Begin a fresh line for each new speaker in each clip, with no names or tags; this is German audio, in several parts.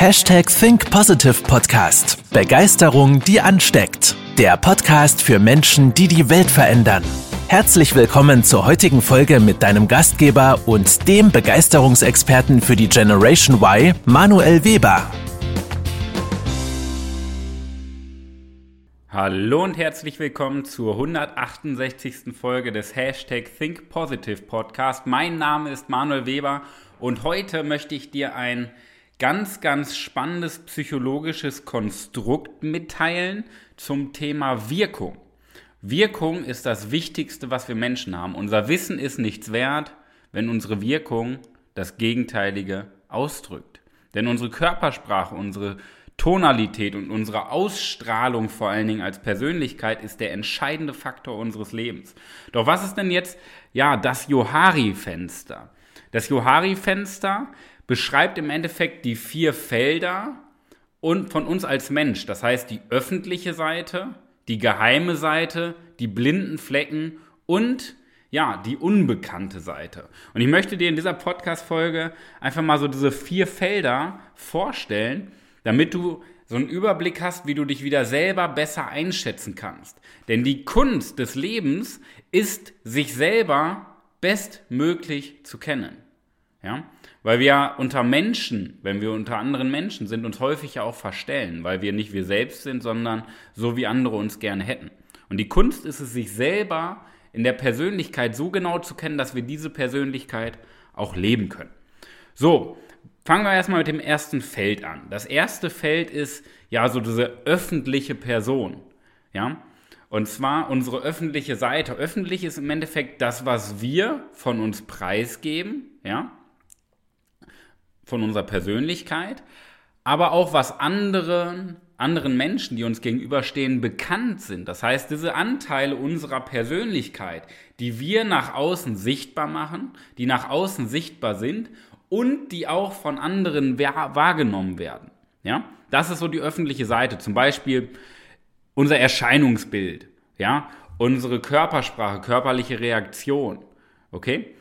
Hashtag Think Positive Podcast. Begeisterung, die ansteckt. Der Podcast für Menschen, die die Welt verändern. Herzlich willkommen zur heutigen Folge mit deinem Gastgeber und dem Begeisterungsexperten für die Generation Y, Manuel Weber.
Hallo und herzlich willkommen zur 168. Folge des Hashtag Think Positive Podcast. Mein Name ist Manuel Weber und heute möchte ich dir ein ganz, ganz spannendes psychologisches Konstrukt mitteilen zum Thema Wirkung. Wirkung ist das Wichtigste, was wir Menschen haben. Unser Wissen ist nichts wert, wenn unsere Wirkung das Gegenteilige ausdrückt. Denn unsere Körpersprache, unsere Tonalität und unsere Ausstrahlung vor allen Dingen als Persönlichkeit ist der entscheidende Faktor unseres Lebens. Doch was ist denn jetzt, ja, das Johari-Fenster? Das Johari-Fenster beschreibt im Endeffekt die vier Felder und von uns als Mensch. Das heißt die öffentliche Seite, die geheime Seite, die blinden Flecken und ja, die unbekannte Seite. Und ich möchte dir in dieser Podcast-Folge einfach mal so diese vier Felder vorstellen, damit du so einen Überblick hast, wie du dich wieder selber besser einschätzen kannst. Denn die Kunst des Lebens ist, sich selber bestmöglich zu kennen. Ja? Weil wir unter Menschen, wenn wir unter anderen Menschen sind, uns häufig ja auch verstellen, weil wir nicht wir selbst sind, sondern so wie andere uns gerne hätten. Und die Kunst ist es, sich selber in der Persönlichkeit so genau zu kennen, dass wir diese Persönlichkeit auch leben können. So, fangen wir erstmal mit dem ersten Feld an. Das erste Feld ist ja so diese öffentliche Person. Ja, und zwar unsere öffentliche Seite. Öffentlich ist im Endeffekt das, was wir von uns preisgeben. Ja, von unserer Persönlichkeit, aber auch was anderen, anderen Menschen, die uns gegenüberstehen, bekannt sind. Das heißt, diese Anteile unserer Persönlichkeit, die wir nach außen sichtbar machen, die nach außen sichtbar sind und die auch von anderen wahrgenommen werden. Ja, das ist so die öffentliche Seite. Zum Beispiel unser Erscheinungsbild, ja, unsere Körpersprache, körperliche Reaktion. Okay?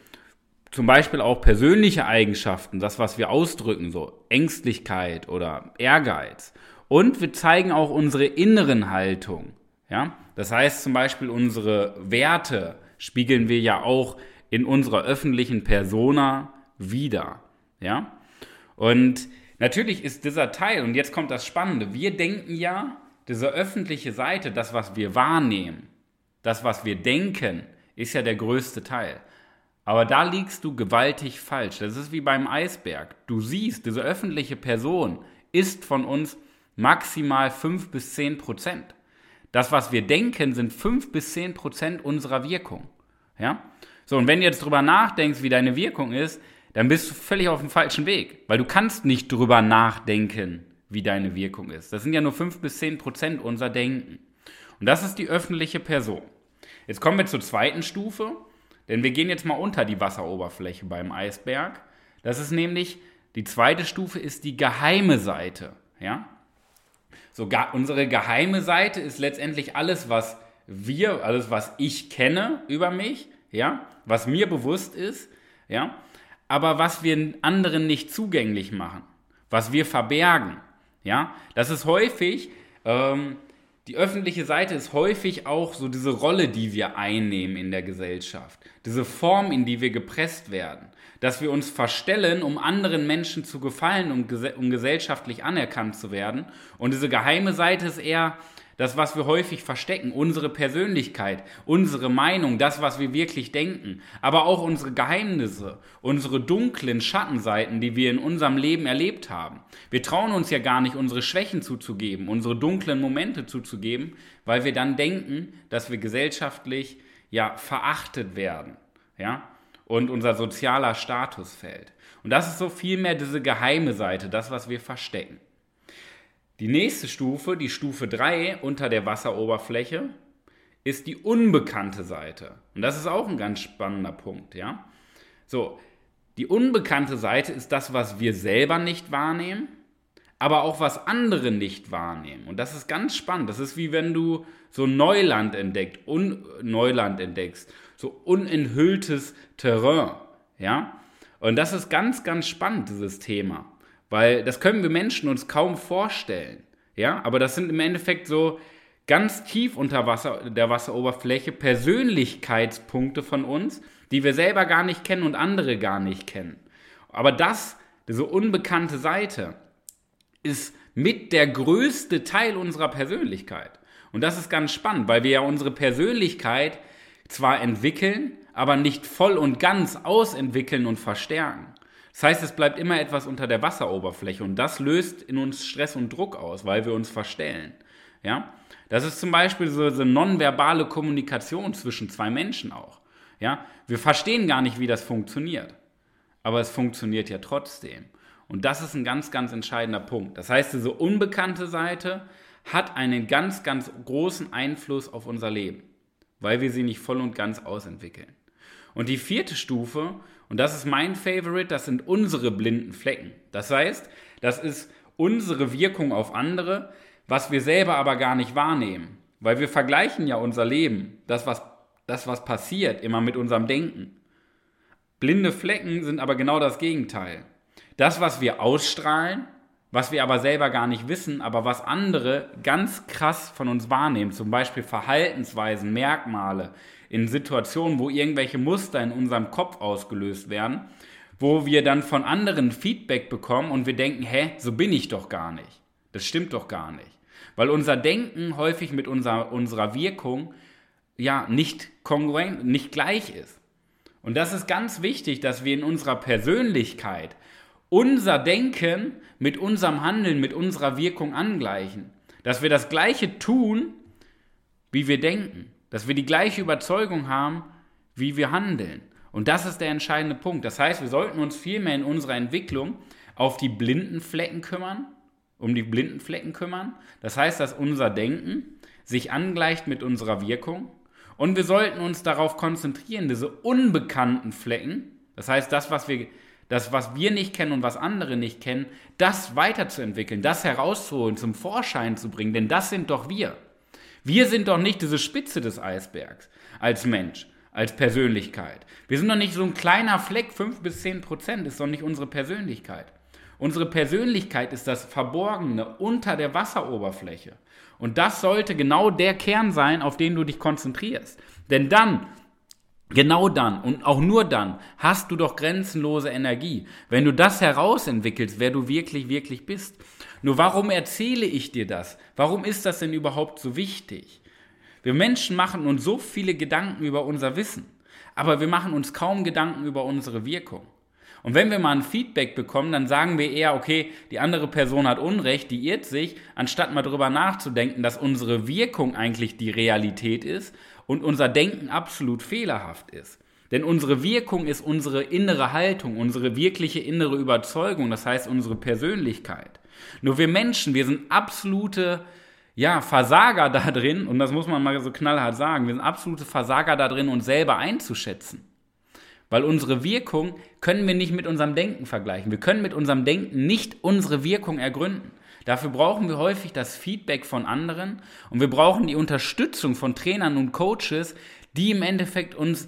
Zum Beispiel auch persönliche Eigenschaften, das, was wir ausdrücken, so Ängstlichkeit oder Ehrgeiz. Und wir zeigen auch unsere inneren Haltung. Ja? Das heißt zum Beispiel unsere Werte spiegeln wir ja auch in unserer öffentlichen Persona wieder. Ja? Und natürlich ist dieser Teil, und jetzt kommt das Spannende, wir denken ja, diese öffentliche Seite, das, was wir wahrnehmen, das, was wir denken, ist ja der größte Teil. Aber da liegst du gewaltig falsch. Das ist wie beim Eisberg. Du siehst, diese öffentliche Person ist von uns maximal 5 bis 10 Prozent. Das, was wir denken, sind 5 bis 10 Prozent unserer Wirkung. Ja? So, und wenn du jetzt drüber nachdenkst, wie deine Wirkung ist, dann bist du völlig auf dem falschen Weg. Weil du kannst nicht drüber nachdenken, wie deine Wirkung ist. Das sind ja nur 5 bis 10 Prozent unser Denken. Und das ist die öffentliche Person. Jetzt kommen wir zur zweiten Stufe. Denn wir gehen jetzt mal unter die Wasseroberfläche beim Eisberg. Das ist nämlich, die zweite Stufe ist die geheime Seite. Ja? So, unsere geheime Seite ist letztendlich alles, was wir, alles, was ich kenne über mich, ja, was mir bewusst ist, ja, aber was wir anderen nicht zugänglich machen, was wir verbergen, ja, das ist häufig ähm, die öffentliche Seite ist häufig auch so diese Rolle, die wir einnehmen in der Gesellschaft, diese Form, in die wir gepresst werden, dass wir uns verstellen, um anderen Menschen zu gefallen, um, um gesellschaftlich anerkannt zu werden. Und diese geheime Seite ist eher das, was wir häufig verstecken, unsere Persönlichkeit, unsere Meinung, das, was wir wirklich denken, aber auch unsere Geheimnisse, unsere dunklen Schattenseiten, die wir in unserem Leben erlebt haben. Wir trauen uns ja gar nicht, unsere Schwächen zuzugeben, unsere dunklen Momente zuzugeben, weil wir dann denken, dass wir gesellschaftlich ja verachtet werden, ja, und unser sozialer Status fällt. Und das ist so vielmehr diese geheime Seite, das, was wir verstecken. Die nächste Stufe, die Stufe 3 unter der Wasseroberfläche, ist die unbekannte Seite. Und das ist auch ein ganz spannender Punkt, ja? So, die unbekannte Seite ist das, was wir selber nicht wahrnehmen, aber auch was andere nicht wahrnehmen. Und das ist ganz spannend. Das ist wie wenn du so Neuland entdeckt, Un Neuland entdeckst, so unenthülltes Terrain, ja? Und das ist ganz, ganz spannend, dieses Thema. Weil das können wir Menschen uns kaum vorstellen. Ja, aber das sind im Endeffekt so ganz tief unter Wasser, der Wasseroberfläche Persönlichkeitspunkte von uns, die wir selber gar nicht kennen und andere gar nicht kennen. Aber das, diese unbekannte Seite, ist mit der größte Teil unserer Persönlichkeit. Und das ist ganz spannend, weil wir ja unsere Persönlichkeit zwar entwickeln, aber nicht voll und ganz ausentwickeln und verstärken. Das heißt, es bleibt immer etwas unter der Wasseroberfläche und das löst in uns Stress und Druck aus, weil wir uns verstellen. Ja? Das ist zum Beispiel so eine nonverbale Kommunikation zwischen zwei Menschen auch. Ja? Wir verstehen gar nicht, wie das funktioniert, aber es funktioniert ja trotzdem. Und das ist ein ganz, ganz entscheidender Punkt. Das heißt, diese unbekannte Seite hat einen ganz, ganz großen Einfluss auf unser Leben, weil wir sie nicht voll und ganz ausentwickeln. Und die vierte Stufe, und das ist mein Favorite, das sind unsere blinden Flecken. Das heißt, das ist unsere Wirkung auf andere, was wir selber aber gar nicht wahrnehmen. Weil wir vergleichen ja unser Leben, das was, das, was passiert, immer mit unserem Denken. Blinde Flecken sind aber genau das Gegenteil. Das, was wir ausstrahlen, was wir aber selber gar nicht wissen, aber was andere ganz krass von uns wahrnehmen, zum Beispiel Verhaltensweisen, Merkmale in Situationen, wo irgendwelche Muster in unserem Kopf ausgelöst werden, wo wir dann von anderen Feedback bekommen und wir denken, hä, so bin ich doch gar nicht. Das stimmt doch gar nicht. Weil unser Denken häufig mit unserer, unserer Wirkung ja nicht kongruent, nicht gleich ist. Und das ist ganz wichtig, dass wir in unserer Persönlichkeit unser Denken mit unserem Handeln, mit unserer Wirkung angleichen. Dass wir das Gleiche tun, wie wir denken. Dass wir die gleiche Überzeugung haben, wie wir handeln. Und das ist der entscheidende Punkt. Das heißt, wir sollten uns vielmehr in unserer Entwicklung auf die blinden Flecken kümmern um die blinden Flecken kümmern. Das heißt, dass unser Denken sich angleicht mit unserer Wirkung. Und wir sollten uns darauf konzentrieren, diese unbekannten Flecken, das heißt, das, was wir, das, was wir nicht kennen und was andere nicht kennen, das weiterzuentwickeln, das herauszuholen, zum Vorschein zu bringen, denn das sind doch wir. Wir sind doch nicht diese Spitze des Eisbergs als Mensch, als Persönlichkeit. Wir sind doch nicht so ein kleiner Fleck, 5 bis 10 Prozent ist doch nicht unsere Persönlichkeit. Unsere Persönlichkeit ist das Verborgene unter der Wasseroberfläche. Und das sollte genau der Kern sein, auf den du dich konzentrierst. Denn dann, genau dann und auch nur dann, hast du doch grenzenlose Energie. Wenn du das herausentwickelst, wer du wirklich, wirklich bist. Nur warum erzähle ich dir das? Warum ist das denn überhaupt so wichtig? Wir Menschen machen uns so viele Gedanken über unser Wissen, aber wir machen uns kaum Gedanken über unsere Wirkung. Und wenn wir mal ein Feedback bekommen, dann sagen wir eher, okay, die andere Person hat Unrecht, die irrt sich, anstatt mal drüber nachzudenken, dass unsere Wirkung eigentlich die Realität ist und unser Denken absolut fehlerhaft ist. Denn unsere Wirkung ist unsere innere Haltung, unsere wirkliche innere Überzeugung, das heißt unsere Persönlichkeit. Nur wir Menschen, wir sind absolute ja, Versager da drin, und das muss man mal so knallhart sagen, wir sind absolute Versager da drin, uns selber einzuschätzen. Weil unsere Wirkung können wir nicht mit unserem Denken vergleichen. Wir können mit unserem Denken nicht unsere Wirkung ergründen. Dafür brauchen wir häufig das Feedback von anderen und wir brauchen die Unterstützung von Trainern und Coaches, die im Endeffekt uns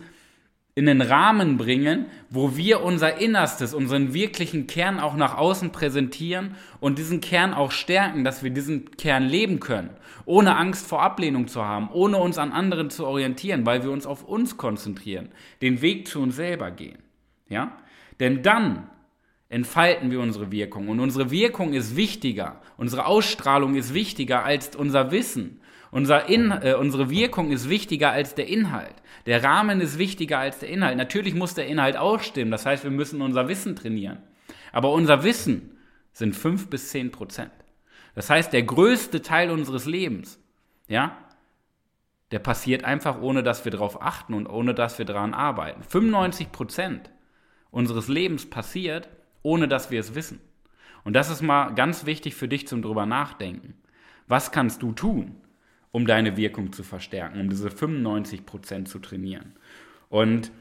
in den Rahmen bringen, wo wir unser Innerstes, unseren wirklichen Kern auch nach außen präsentieren und diesen Kern auch stärken, dass wir diesen Kern leben können, ohne Angst vor Ablehnung zu haben, ohne uns an anderen zu orientieren, weil wir uns auf uns konzentrieren, den Weg zu uns selber gehen. Ja? Denn dann entfalten wir unsere Wirkung und unsere Wirkung ist wichtiger, unsere Ausstrahlung ist wichtiger als unser Wissen unser In, äh, unsere Wirkung ist wichtiger als der Inhalt. Der Rahmen ist wichtiger als der Inhalt. Natürlich muss der Inhalt auch stimmen. Das heißt, wir müssen unser Wissen trainieren. Aber unser Wissen sind fünf bis zehn Prozent. Das heißt, der größte Teil unseres Lebens, ja, der passiert einfach, ohne dass wir darauf achten und ohne dass wir daran arbeiten. 95 Prozent unseres Lebens passiert, ohne dass wir es wissen. Und das ist mal ganz wichtig für dich zum drüber nachdenken. Was kannst du tun? Um deine Wirkung zu verstärken, um diese 95% zu trainieren. Und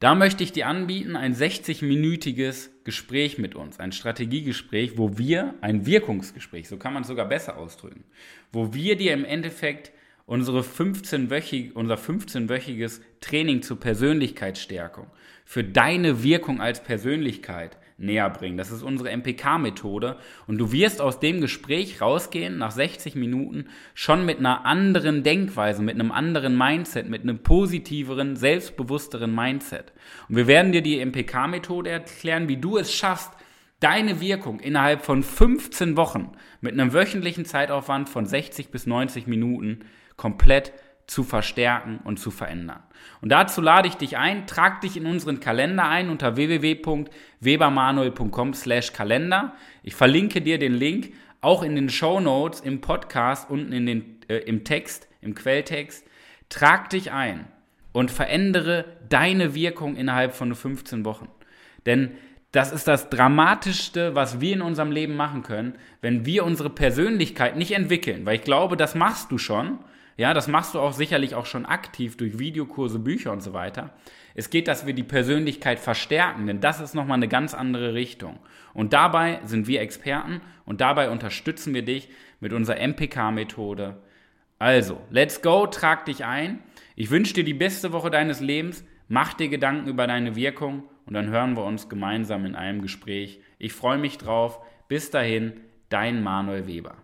da möchte ich dir anbieten, ein 60-minütiges Gespräch mit uns, ein Strategiegespräch, wo wir, ein Wirkungsgespräch, so kann man es sogar besser ausdrücken, wo wir dir im Endeffekt unsere 15 unser 15-wöchiges Training zur Persönlichkeitsstärkung für deine Wirkung als Persönlichkeit näher bringen. Das ist unsere MPK-Methode. Und du wirst aus dem Gespräch rausgehen, nach 60 Minuten, schon mit einer anderen Denkweise, mit einem anderen Mindset, mit einem positiveren, selbstbewussteren Mindset. Und wir werden dir die MPK-Methode erklären, wie du es schaffst, deine Wirkung innerhalb von 15 Wochen mit einem wöchentlichen Zeitaufwand von 60 bis 90 Minuten komplett zu verstärken und zu verändern. Und dazu lade ich dich ein, trag dich in unseren Kalender ein unter www.webermanuel.com/kalender. Ich verlinke dir den Link auch in den Show Notes im Podcast unten in den äh, im Text, im Quelltext. Trag dich ein und verändere deine Wirkung innerhalb von 15 Wochen. Denn das ist das Dramatischste, was wir in unserem Leben machen können, wenn wir unsere Persönlichkeit nicht entwickeln. Weil ich glaube, das machst du schon. Ja, das machst du auch sicherlich auch schon aktiv durch Videokurse, Bücher und so weiter. Es geht, dass wir die Persönlichkeit verstärken, denn das ist nochmal eine ganz andere Richtung. Und dabei sind wir Experten und dabei unterstützen wir dich mit unserer MPK-Methode. Also, let's go, trag dich ein. Ich wünsche dir die beste Woche deines Lebens. Mach dir Gedanken über deine Wirkung und dann hören wir uns gemeinsam in einem Gespräch. Ich freue mich drauf. Bis dahin, dein Manuel Weber.